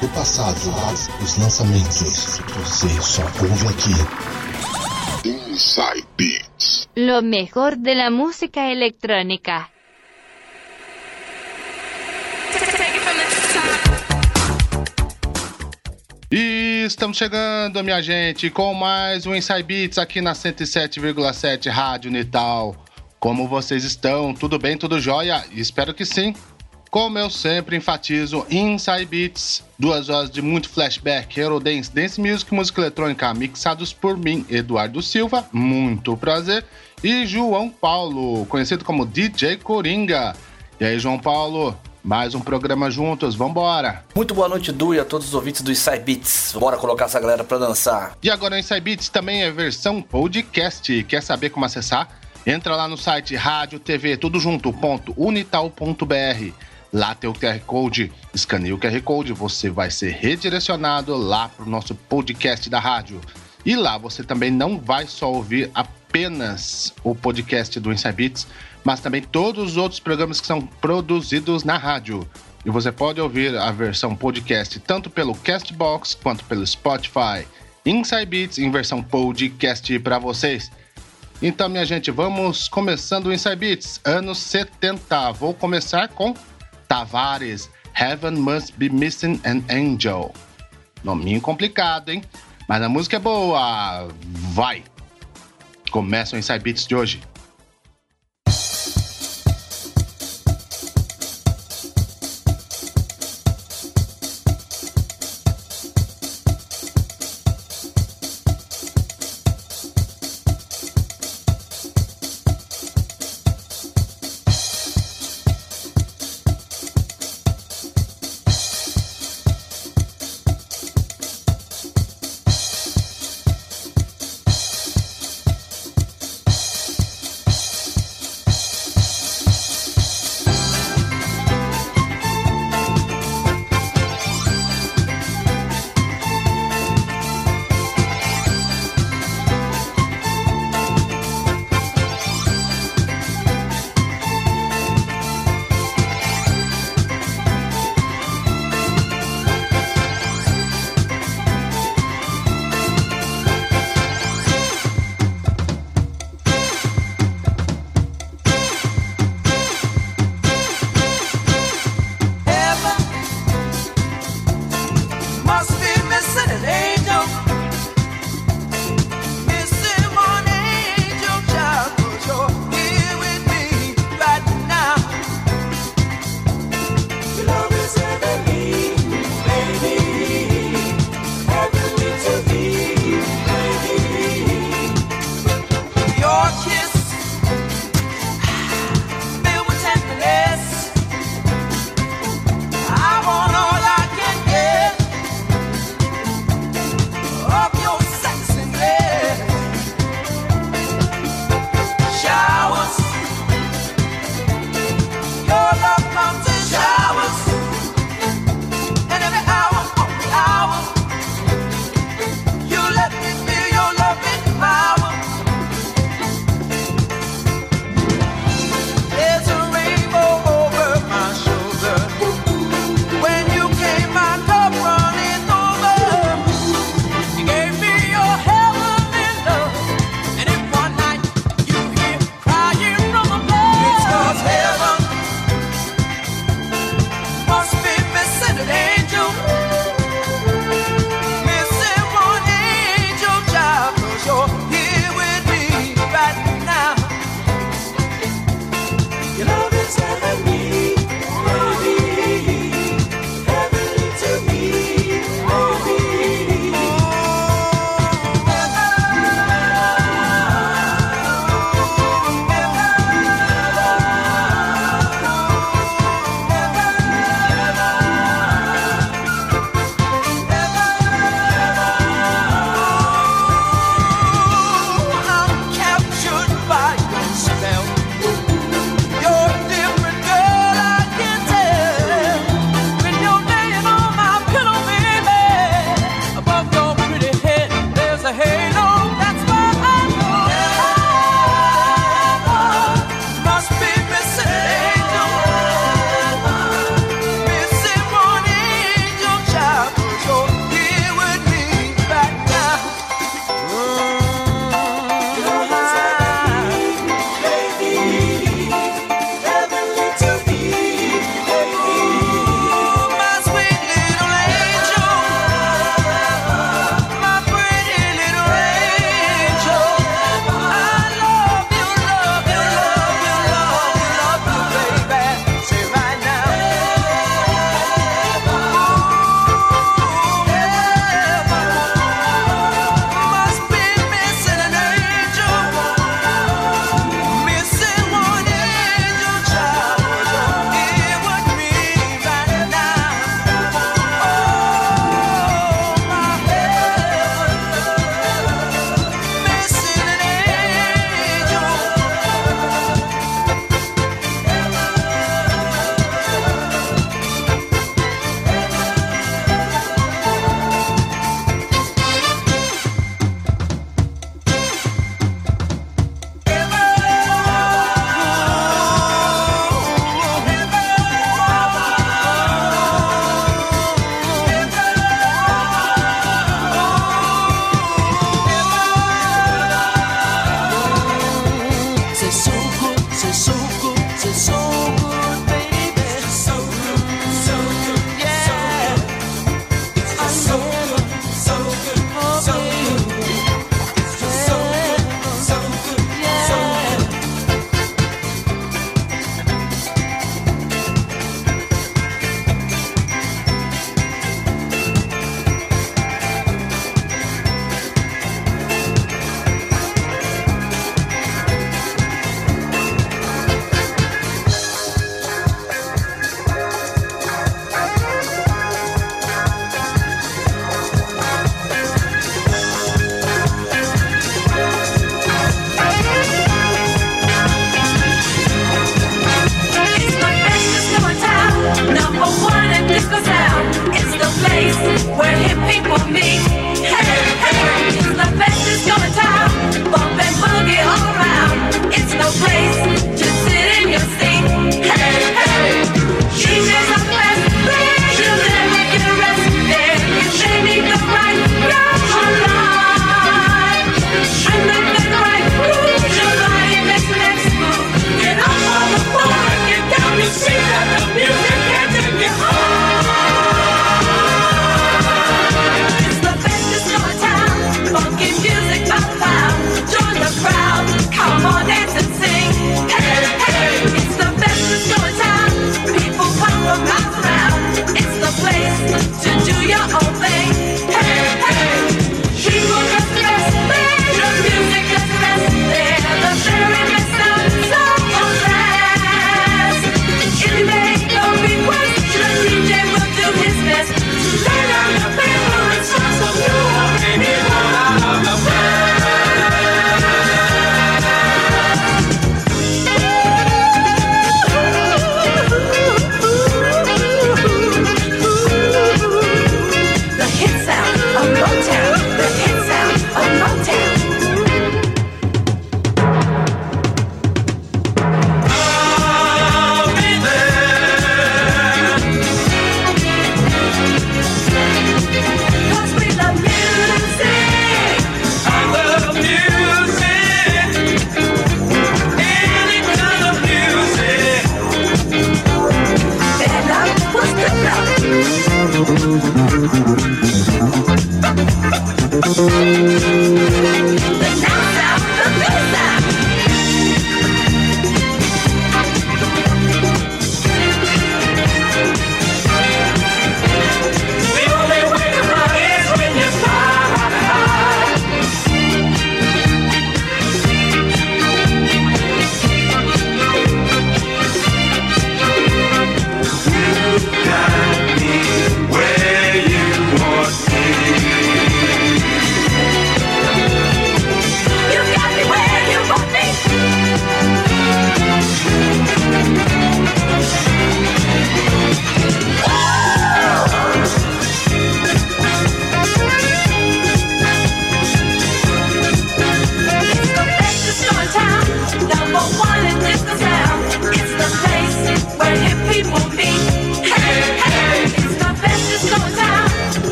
do passado, os lançamentos. Você só ouve aqui. Inside Beats. Lo mejor de la música electrónica. E estamos chegando, minha gente, com mais um Inside Beats aqui na 107,7 Rádio Nital. Como vocês estão? Tudo bem, tudo jóia? Espero que sim. Como eu sempre enfatizo, Inside Beats, duas horas de muito flashback, Eurodance, Dance Music, música eletrônica, mixados por mim, Eduardo Silva, muito prazer, e João Paulo, conhecido como DJ Coringa. E aí, João Paulo, mais um programa juntos, vambora! Muito boa noite, Du, e a todos os ouvintes do Inside Beats. Bora colocar essa galera pra dançar. E agora o Inside Beats também é versão podcast. Quer saber como acessar? Entra lá no site rádio, TV, tudo junto, ponto, unital.br. Lá tem o QR Code, escaneia o QR Code, você vai ser redirecionado lá pro nosso podcast da rádio. E lá você também não vai só ouvir apenas o podcast do Inside Beats, mas também todos os outros programas que são produzidos na rádio. E você pode ouvir a versão podcast tanto pelo Castbox quanto pelo Spotify. Inside Beats em versão podcast para vocês. Então, minha gente, vamos começando o Inside Beats, anos 70. Vou começar com Tavares, Heaven Must Be Missing an Angel. Nominho complicado, hein? Mas a música é boa. Vai! Começa o Inside Beats de hoje.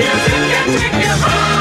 music can take you home.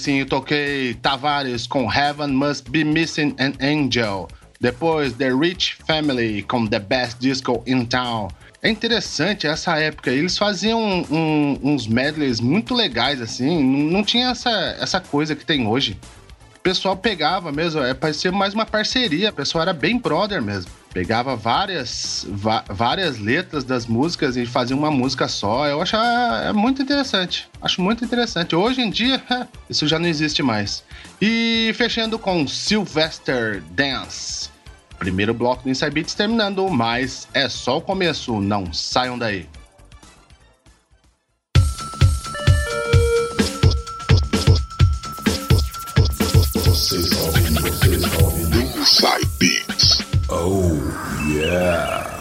No comecinho toquei Tavares com Heaven Must Be Missing an Angel. Depois The Rich Family com The Best Disco in Town. É interessante essa época, eles faziam um- uns medleys muito legais assim, não não tinha essa, essa coisa que tem hoje. O pessoal pegava mesmo, é, parecia mais uma parceria, o pessoal era bem brother mesmo. Pegava várias, várias letras das músicas e fazia uma música só. Eu acho ah, é muito interessante. Acho muito interessante. Hoje em dia, isso já não existe mais. E fechando com Sylvester Dance. Primeiro bloco do Inside Beats terminando, mas é só o começo, não saiam daí. beats. Oh, yeah.